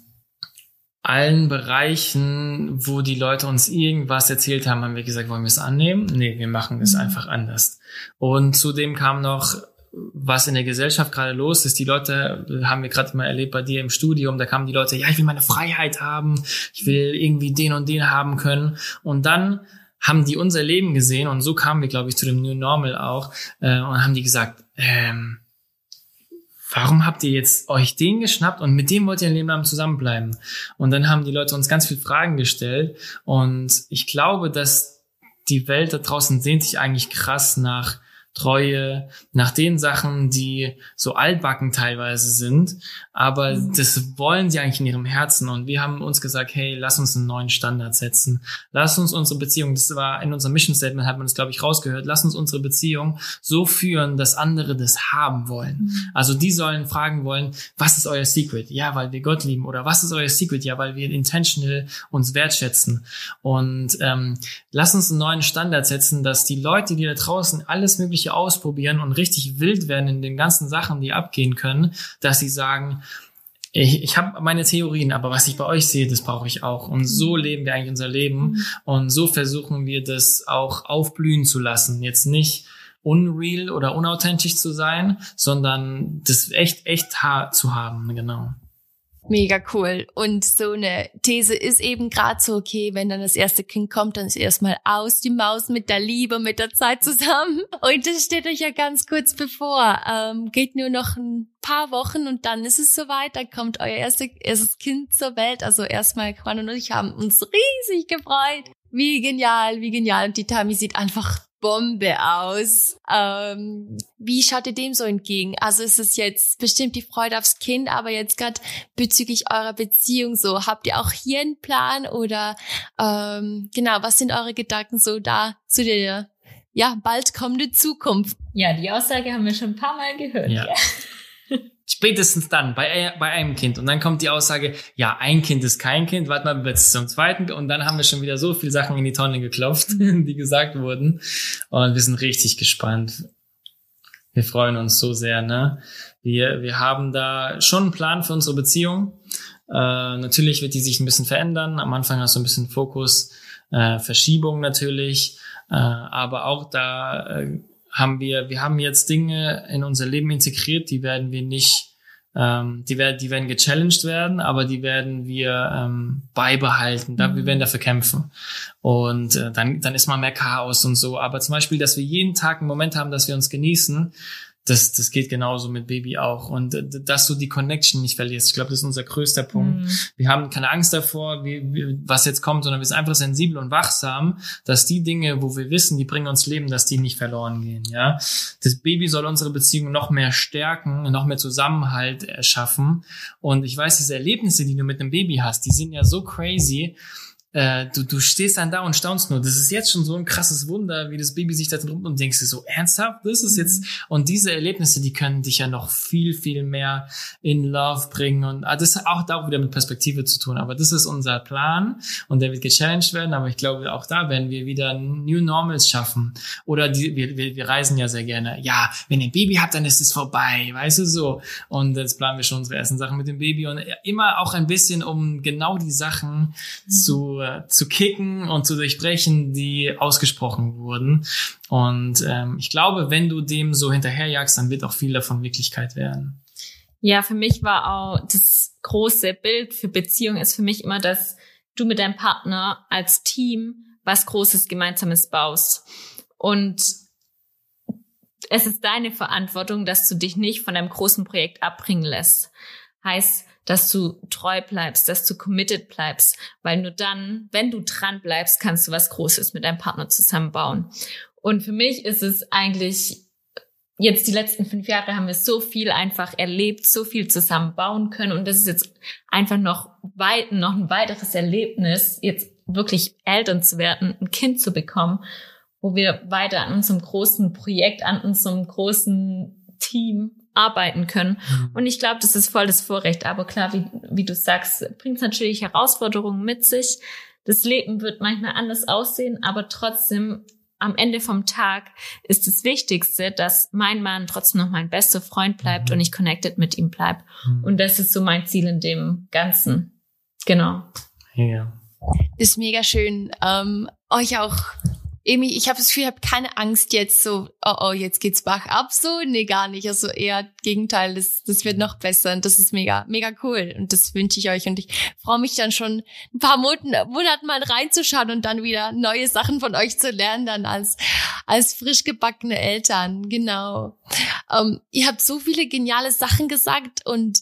allen Bereichen, wo die Leute uns irgendwas erzählt haben, haben wir gesagt, wollen wir es annehmen? Nee, wir machen es Mhm. einfach anders. Und zudem kam noch, was in der Gesellschaft gerade los ist. Die Leute, haben wir gerade mal erlebt bei dir im Studium, da kamen die Leute, ja, ich will meine Freiheit haben, ich will irgendwie den und den haben können. Und dann haben die unser Leben gesehen und so kamen wir, glaube ich, zu dem New Normal auch äh, und haben die gesagt, ähm, warum habt ihr jetzt euch den geschnappt und mit dem wollt ihr ein Leben lang zusammenbleiben? Und dann haben die Leute uns ganz viele Fragen gestellt und ich glaube, dass die Welt da draußen sehnt sich eigentlich krass nach Treue, nach den Sachen, die so altbacken teilweise sind, aber das wollen sie eigentlich in ihrem Herzen und wir haben uns gesagt, hey, lass uns einen neuen Standard setzen. Lass uns unsere Beziehung, das war in unserem Mission Statement, hat man das glaube ich rausgehört, lass uns unsere Beziehung so führen, dass andere das haben wollen. Also die sollen fragen wollen, was ist euer Secret? Ja, weil wir Gott lieben. Oder was ist euer Secret? Ja, weil wir intentional uns wertschätzen. Und ähm, lass uns einen neuen Standard setzen, dass die Leute, die da draußen alles Mögliche ausprobieren und richtig wild werden in den ganzen Sachen, die abgehen können, dass sie sagen, ich, ich habe meine Theorien, aber was ich bei euch sehe, das brauche ich auch. Und so leben wir eigentlich unser Leben. Und so versuchen wir das auch aufblühen zu lassen. Jetzt nicht unreal oder unauthentisch zu sein, sondern das echt, echt zu haben, genau. Mega cool. Und so eine These ist eben gerade so, okay, wenn dann das erste Kind kommt, dann ist erstmal aus die Maus mit der Liebe, mit der Zeit zusammen. Und das steht euch ja ganz kurz bevor. Ähm, geht nur noch ein paar Wochen und dann ist es soweit. Dann kommt euer erste, erstes Kind zur Welt. Also erstmal Quan und ich haben uns riesig gefreut. Wie genial, wie genial. Und die Tami sieht einfach Bombe aus. Ähm, wie schaut ihr dem so entgegen? Also ist es jetzt bestimmt die Freude aufs Kind, aber jetzt gerade bezüglich eurer Beziehung so, habt ihr auch hier einen Plan oder ähm, genau, was sind eure Gedanken so da zu der ja bald kommende Zukunft? Ja, die Aussage haben wir schon ein paar Mal gehört. Ja. Spätestens dann, bei, bei einem Kind. Und dann kommt die Aussage, ja, ein Kind ist kein Kind, warte mal bis zum zweiten. Und dann haben wir schon wieder so viele Sachen in die Tonne geklopft, die gesagt wurden. Und wir sind richtig gespannt. Wir freuen uns so sehr, ne? Wir, wir haben da schon einen Plan für unsere Beziehung. Äh, natürlich wird die sich ein bisschen verändern. Am Anfang hast du ein bisschen Fokus, äh, Verschiebung natürlich. Äh, aber auch da äh, haben wir, wir haben jetzt Dinge in unser Leben integriert, die werden wir nicht, ähm, die werden, die werden gechallenged werden, aber die werden wir ähm, beibehalten. Da, Wir werden dafür kämpfen. Und äh, dann, dann ist mal mehr Chaos und so. Aber zum Beispiel, dass wir jeden Tag einen Moment haben, dass wir uns genießen, das, das geht genauso mit Baby auch. Und äh, dass du die Connection nicht verlierst. Ich glaube, das ist unser größter Punkt. Mhm. Wir haben keine Angst davor, wie, wie, was jetzt kommt, sondern wir sind einfach sensibel und wachsam, dass die Dinge, wo wir wissen, die bringen uns Leben, dass die nicht verloren gehen. Ja, das Baby soll unsere Beziehung noch mehr stärken, noch mehr Zusammenhalt erschaffen. Und ich weiß, diese Erlebnisse, die du mit einem Baby hast, die sind ja so crazy. Äh, du, du stehst dann da und staunst nur. Das ist jetzt schon so ein krasses Wunder, wie das Baby sich da drin und denkst dir so, ernsthaft, das ist jetzt, und diese Erlebnisse, die können dich ja noch viel, viel mehr in Love bringen und ah, das hat auch da wieder mit Perspektive zu tun, aber das ist unser Plan und der wird gechallenged werden, aber ich glaube, auch da werden wir wieder New Normals schaffen oder die, wir, wir, wir reisen ja sehr gerne. Ja, wenn ihr ein Baby habt, dann ist es vorbei, weißt du so. Und jetzt planen wir schon unsere ersten Sachen mit dem Baby und immer auch ein bisschen, um genau die Sachen zu zu, kicken und zu durchbrechen, die ausgesprochen wurden. Und ähm, ich glaube, wenn du dem so hinterherjagst, dann wird auch viel davon Wirklichkeit werden. Ja, für mich war auch das große Bild für Beziehung ist für mich immer, dass du mit deinem Partner als Team was Großes Gemeinsames baust. Und es ist deine Verantwortung, dass du dich nicht von deinem großen Projekt abbringen lässt. Heißt, dass du treu bleibst, dass du committed bleibst, weil nur dann, wenn du dran bleibst, kannst du was Großes mit deinem Partner zusammenbauen. Und für mich ist es eigentlich jetzt die letzten fünf Jahre haben wir so viel einfach erlebt, so viel zusammen bauen können und das ist jetzt einfach noch weit, noch ein weiteres Erlebnis, jetzt wirklich Eltern zu werden, ein Kind zu bekommen, wo wir weiter an unserem großen Projekt, an unserem großen Team arbeiten können. Mhm. Und ich glaube, das ist voll das Vorrecht. Aber klar, wie, wie du sagst, bringt natürlich Herausforderungen mit sich. Das Leben wird manchmal anders aussehen, aber trotzdem am Ende vom Tag ist das Wichtigste, dass mein Mann trotzdem noch mein bester Freund bleibt mhm. und ich connected mit ihm bleib. Mhm. Und das ist so mein Ziel in dem Ganzen. Genau. Ja. Ist mega schön, ähm, euch auch Emi, ich habe das Gefühl, ich habe keine Angst jetzt so, oh, oh, jetzt geht's bach ab so. Nee, gar nicht. Also eher Gegenteil, das, das wird noch besser und das ist mega, mega cool. Und das wünsche ich euch. Und ich freue mich dann schon ein paar Monaten, Monaten mal reinzuschauen und dann wieder neue Sachen von euch zu lernen, dann als, als frisch gebackene Eltern. Genau. Ähm, ihr habt so viele geniale Sachen gesagt und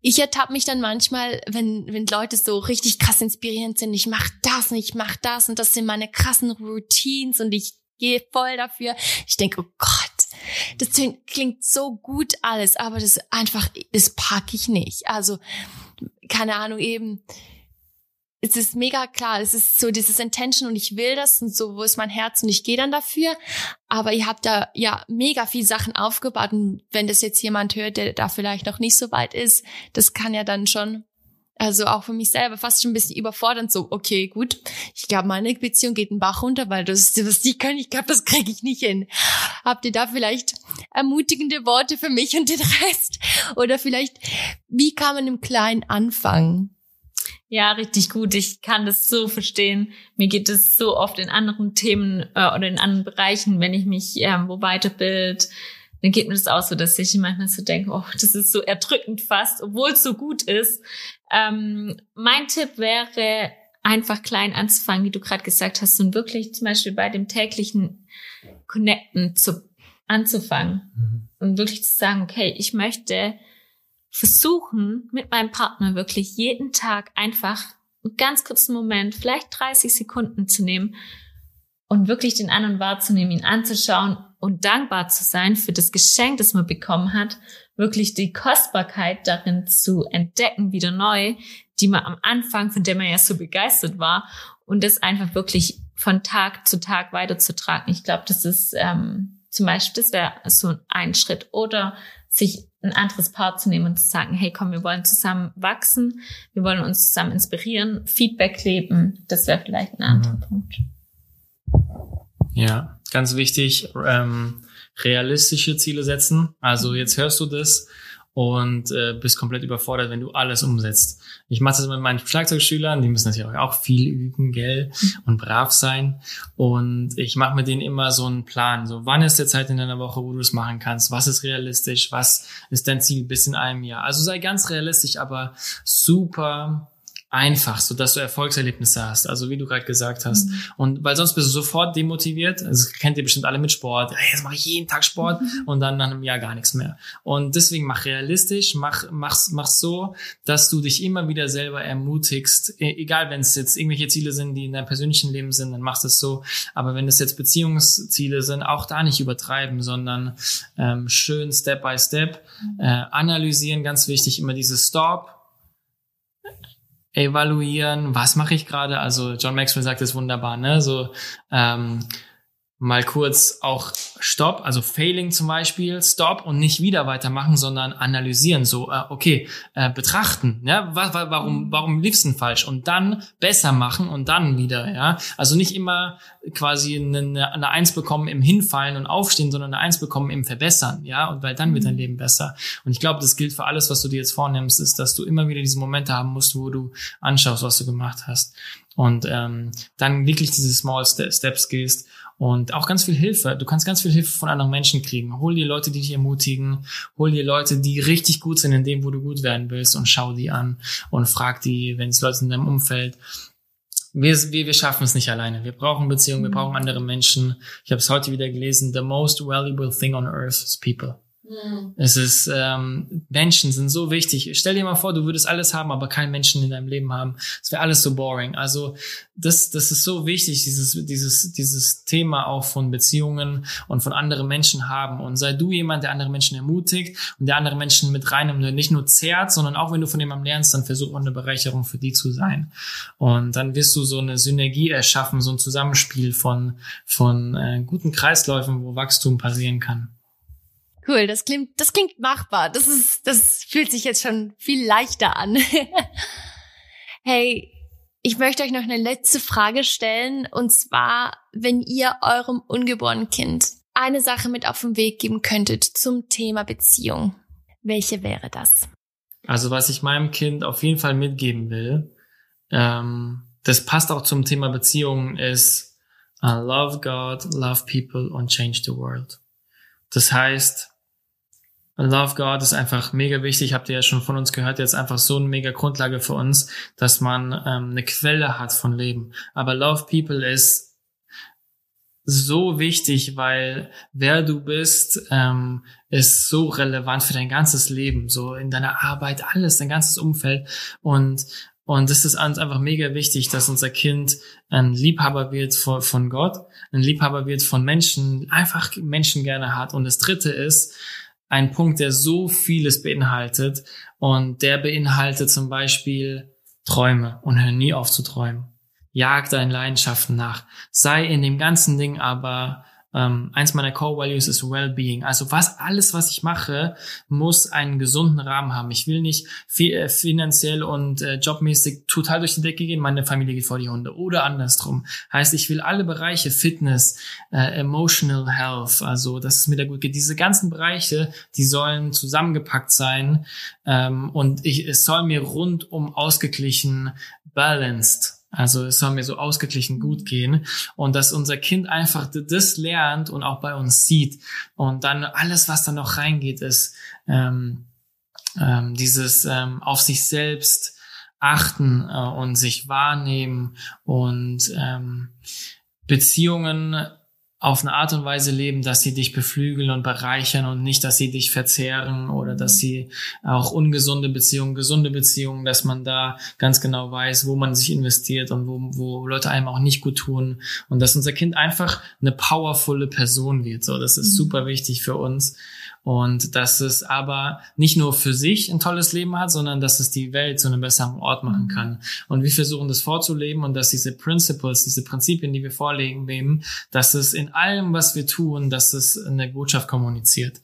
ich ertappe mich dann manchmal, wenn, wenn Leute so richtig krass inspirierend sind, ich mach das und ich mach das und das sind meine krassen Routines und ich gehe voll dafür. Ich denke, oh Gott, das klingt so gut alles, aber das einfach, das packe ich nicht. Also, keine Ahnung, eben, es ist mega klar, es ist so dieses Intention und ich will das und so, wo ist mein Herz und ich gehe dann dafür. Aber ihr habt da ja mega viel Sachen aufgebaut und wenn das jetzt jemand hört, der da vielleicht noch nicht so weit ist, das kann ja dann schon, also auch für mich selber fast schon ein bisschen überfordernd, so, okay, gut, ich glaube, meine Beziehung geht einen Bach runter, weil das, was die können, ich glaube, das kriege ich nicht hin. Habt ihr da vielleicht ermutigende Worte für mich und den Rest? Oder vielleicht, wie kann man im Kleinen anfangen? Ja, richtig gut. Ich kann das so verstehen. Mir geht es so oft in anderen Themen äh, oder in anderen Bereichen, wenn ich mich ähm, wo weiterbild, dann geht mir das auch so, dass ich manchmal so denke, oh, das ist so erdrückend fast, obwohl es so gut ist. Ähm, mein Tipp wäre, einfach klein anzufangen, wie du gerade gesagt hast, und wirklich zum Beispiel bei dem täglichen Connecten zu, anzufangen mhm. und wirklich zu sagen, okay, ich möchte versuchen, mit meinem Partner wirklich jeden Tag einfach einen ganz kurzen Moment, vielleicht 30 Sekunden zu nehmen und wirklich den anderen wahrzunehmen, ihn anzuschauen und dankbar zu sein für das Geschenk, das man bekommen hat, wirklich die Kostbarkeit darin zu entdecken, wieder neu, die man am Anfang, von der man ja so begeistert war, und das einfach wirklich von Tag zu Tag weiterzutragen. Ich glaube, das ist ähm, zum Beispiel, das wäre so ein Schritt. Oder sich ein anderes Paar zu nehmen und zu sagen, hey, komm, wir wollen zusammen wachsen, wir wollen uns zusammen inspirieren, Feedback leben, das wäre vielleicht ein anderer mhm. Punkt. Ja, ganz wichtig, ähm, realistische Ziele setzen. Also jetzt hörst du das und äh, bist komplett überfordert, wenn du alles umsetzt. Ich mache das mit meinen Schlagzeugschülern, die müssen natürlich auch viel üben, gell, und brav sein. Und ich mache mit denen immer so einen Plan. So, wann ist der Zeit in deiner Woche, wo du es machen kannst? Was ist realistisch? Was ist dein Ziel bis in einem Jahr? Also sei ganz realistisch, aber super einfach, so dass du Erfolgserlebnisse hast, also wie du gerade gesagt hast. Mhm. Und weil sonst bist du sofort demotiviert. Also kennt ihr bestimmt alle mit Sport. Hey, jetzt mache ich jeden Tag Sport mhm. und dann nach einem Jahr gar nichts mehr. Und deswegen mach realistisch, mach mach's mach so, dass du dich immer wieder selber ermutigst. E egal, wenn es jetzt irgendwelche Ziele sind, die in deinem persönlichen Leben sind, dann machst es so. Aber wenn es jetzt Beziehungsziele sind, auch da nicht übertreiben, sondern ähm, schön Step by Step mhm. äh, analysieren. Ganz wichtig immer dieses Stop evaluieren, was mache ich gerade? Also John Maxwell sagt es wunderbar, ne? So ähm, mal kurz auch Stopp, also Failing zum Beispiel, Stop und nicht wieder weitermachen, sondern analysieren, so, äh, okay, äh, betrachten, ja, wa wa warum, warum lief's denn falsch? Und dann besser machen und dann wieder, ja, also nicht immer quasi eine, eine Eins bekommen im Hinfallen und Aufstehen, sondern eine Eins bekommen im Verbessern, ja, und weil dann wird dein Leben besser. Und ich glaube, das gilt für alles, was du dir jetzt vornimmst, ist, dass du immer wieder diese Momente haben musst, wo du anschaust, was du gemacht hast. Und ähm, dann wirklich diese Small Steps gehst und auch ganz viel Hilfe. Du kannst ganz viel Hilfe von anderen Menschen kriegen. Hol dir Leute, die dich ermutigen. Hol dir Leute, die richtig gut sind in dem, wo du gut werden willst und schau die an und frag die, wenn es Leute in deinem Umfeld wir, wir, wir schaffen es nicht alleine. Wir brauchen Beziehungen, wir brauchen andere Menschen. Ich habe es heute wieder gelesen. The most valuable thing on earth is people. Mhm. Es ist, ähm, Menschen sind so wichtig. Stell dir mal vor, du würdest alles haben, aber keinen Menschen in deinem Leben haben. Es wäre alles so boring. Also das, das ist so wichtig, dieses, dieses, dieses Thema auch von Beziehungen und von anderen Menschen haben. Und sei du jemand, der andere Menschen ermutigt und der andere Menschen mit rein und nicht nur zehrt, sondern auch wenn du von jemandem lernst, dann versuch auch eine Bereicherung für die zu sein. Und dann wirst du so eine Synergie erschaffen, so ein Zusammenspiel von, von äh, guten Kreisläufen, wo Wachstum passieren kann. Cool, das klingt, das klingt machbar. Das ist, das fühlt sich jetzt schon viel leichter an. hey, ich möchte euch noch eine letzte Frage stellen. Und zwar, wenn ihr eurem ungeborenen Kind eine Sache mit auf den Weg geben könntet zum Thema Beziehung, welche wäre das? Also was ich meinem Kind auf jeden Fall mitgeben will, ähm, das passt auch zum Thema Beziehung, ist uh, love God, love people and change the world. Das heißt, Love God ist einfach mega wichtig, habt ihr ja schon von uns gehört, jetzt einfach so eine mega Grundlage für uns, dass man ähm, eine Quelle hat von Leben. Aber Love People ist so wichtig, weil wer du bist, ähm, ist so relevant für dein ganzes Leben, so in deiner Arbeit, alles, dein ganzes Umfeld. Und und es ist uns einfach mega wichtig, dass unser Kind ein Liebhaber wird von, von Gott, ein Liebhaber wird von Menschen, einfach Menschen gerne hat. Und das Dritte ist, ein Punkt, der so vieles beinhaltet und der beinhaltet zum Beispiel Träume und hör nie auf zu träumen. Jag deinen Leidenschaften nach. Sei in dem ganzen Ding aber ähm, eins meiner Core Values ist Wellbeing. Also was alles, was ich mache, muss einen gesunden Rahmen haben. Ich will nicht fi äh, finanziell und äh, jobmäßig total durch die Decke gehen. Meine Familie geht vor die Hunde oder andersrum. Heißt, ich will alle Bereiche Fitness, äh, Emotional Health, also dass es mir da gut geht. Diese ganzen Bereiche, die sollen zusammengepackt sein ähm, und ich, es soll mir rundum ausgeglichen, balanced also es soll mir so ausgeglichen gut gehen. Und dass unser Kind einfach das lernt und auch bei uns sieht und dann alles, was da noch reingeht, ist ähm, ähm, dieses ähm, auf sich selbst achten äh, und sich wahrnehmen und ähm, Beziehungen auf eine Art und Weise leben, dass sie dich beflügeln und bereichern und nicht, dass sie dich verzehren oder dass sie auch ungesunde Beziehungen, gesunde Beziehungen, dass man da ganz genau weiß, wo man sich investiert und wo, wo Leute einem auch nicht gut tun und dass unser Kind einfach eine powervolle Person wird. So, das ist mhm. super wichtig für uns und dass es aber nicht nur für sich ein tolles Leben hat, sondern dass es die Welt zu einem besseren Ort machen mhm. kann. Und wir versuchen das vorzuleben und dass diese Principles, diese Prinzipien, die wir vorlegen, nehmen, dass es in allem, was wir tun, dass es eine Botschaft kommuniziert.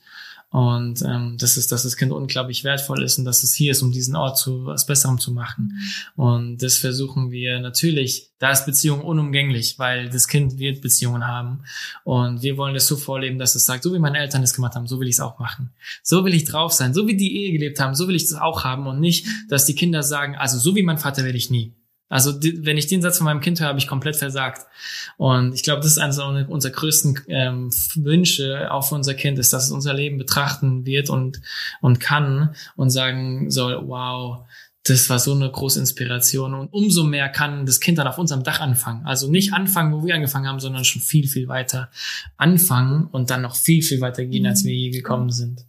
Und ähm, das ist, dass das Kind unglaublich wertvoll ist und dass es hier ist, um diesen Ort zu was Besserem zu machen. Und das versuchen wir natürlich. Da ist Beziehung unumgänglich, weil das Kind wird Beziehungen haben. Und wir wollen das so vorleben, dass es sagt, so wie meine Eltern es gemacht haben, so will ich es auch machen. So will ich drauf sein. So wie die Ehe gelebt haben, so will ich es auch haben. Und nicht, dass die Kinder sagen, also so wie mein Vater werde ich nie. Also wenn ich den Satz von meinem Kind höre, habe ich komplett versagt. Und ich glaube, das ist eines unserer größten ähm, Wünsche, auch für unser Kind, ist, dass es unser Leben betrachten wird und, und kann und sagen soll, wow, das war so eine große Inspiration. Und umso mehr kann das Kind dann auf unserem Dach anfangen. Also nicht anfangen, wo wir angefangen haben, sondern schon viel, viel weiter anfangen und dann noch viel, viel weiter gehen, als wir je gekommen sind.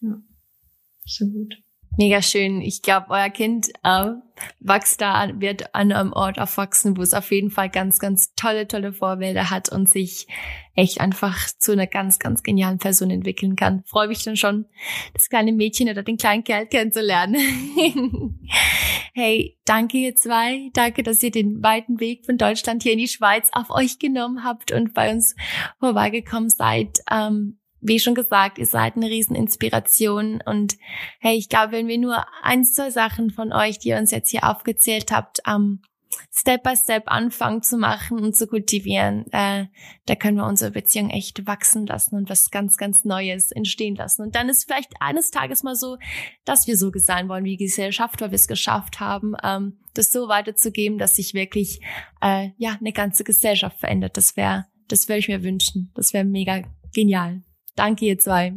Ja, so gut. Mega schön. Ich glaube, euer Kind äh, wächst da, wird an einem Ort aufwachsen, wo es auf jeden Fall ganz, ganz tolle, tolle Vorbilder hat und sich echt einfach zu einer ganz, ganz genialen Person entwickeln kann. Freue mich dann schon, das kleine Mädchen oder den kleinen Kerl kennenzulernen. hey, danke ihr zwei. Danke, dass ihr den weiten Weg von Deutschland hier in die Schweiz auf euch genommen habt und bei uns vorbeigekommen seid. Ähm, wie schon gesagt, ihr seid eine Rieseninspiration und hey, ich glaube, wenn wir nur ein, zwei Sachen von euch, die ihr uns jetzt hier aufgezählt habt, ähm, Step by Step anfangen zu machen und zu kultivieren, äh, da können wir unsere Beziehung echt wachsen lassen und was ganz, ganz Neues entstehen lassen. Und dann ist vielleicht eines Tages mal so, dass wir so sein wollen wie Gesellschaft, weil wir es geschafft haben, ähm, das so weiterzugeben, dass sich wirklich äh, ja eine ganze Gesellschaft verändert. Das wäre, das würde ich mir wünschen. Das wäre mega genial. Danke, ihr zwei.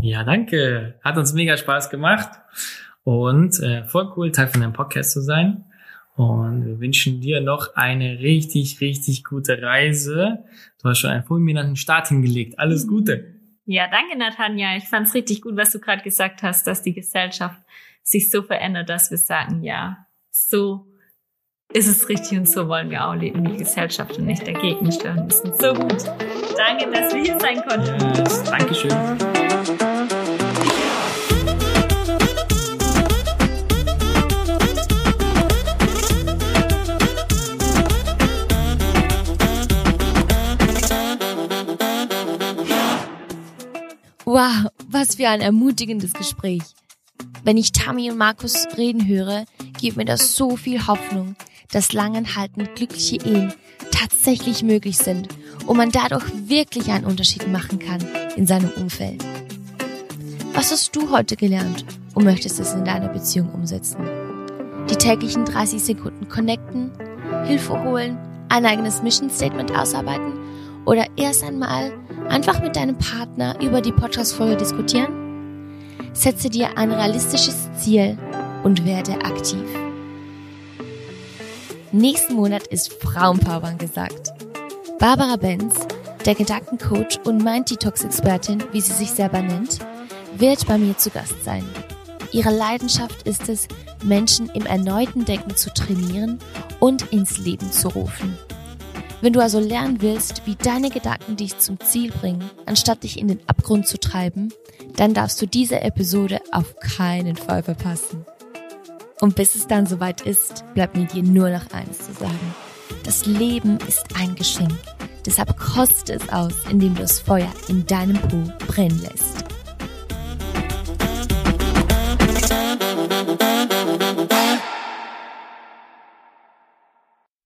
Ja, danke. Hat uns mega Spaß gemacht und äh, voll cool, Teil von deinem Podcast zu sein. Und wir wünschen dir noch eine richtig, richtig gute Reise. Du hast schon einen fulminanten Start hingelegt. Alles Gute. Ja, danke, Natanja. Ich fand's richtig gut, was du gerade gesagt hast, dass die Gesellschaft sich so verändert, dass wir sagen, ja, so ist es richtig und so wollen wir auch leben, die Gesellschaft und nicht dagegen stellen müssen. So gut. Danke, dass wir hier sein konnten. Yes, Dankeschön. Wow, was für ein ermutigendes Gespräch. Wenn ich Tammy und Markus reden höre, gibt mir das so viel Hoffnung, dass langanhaltend glückliche Ehen tatsächlich möglich sind und man dadurch wirklich einen Unterschied machen kann in seinem Umfeld. Was hast du heute gelernt und möchtest es in deiner Beziehung umsetzen? Die täglichen 30 Sekunden connecten, Hilfe holen, ein eigenes Mission Statement ausarbeiten oder erst einmal einfach mit deinem Partner über die Podcast-Folge diskutieren? Setze dir ein realistisches Ziel und werde aktiv. Nächsten Monat ist Frauenpower angesagt. Barbara Benz, der Gedankencoach und Mind Detox Expertin, wie sie sich selber nennt, wird bei mir zu Gast sein. Ihre Leidenschaft ist es, Menschen im erneuten Denken zu trainieren und ins Leben zu rufen. Wenn du also lernen willst, wie deine Gedanken dich zum Ziel bringen, anstatt dich in den Abgrund zu treiben, dann darfst du diese Episode auf keinen Fall verpassen. Und bis es dann soweit ist, bleibt mir dir nur noch eines zu sagen. Das Leben ist ein Geschenk. Deshalb koste es aus, indem du das Feuer in deinem Po brennen lässt.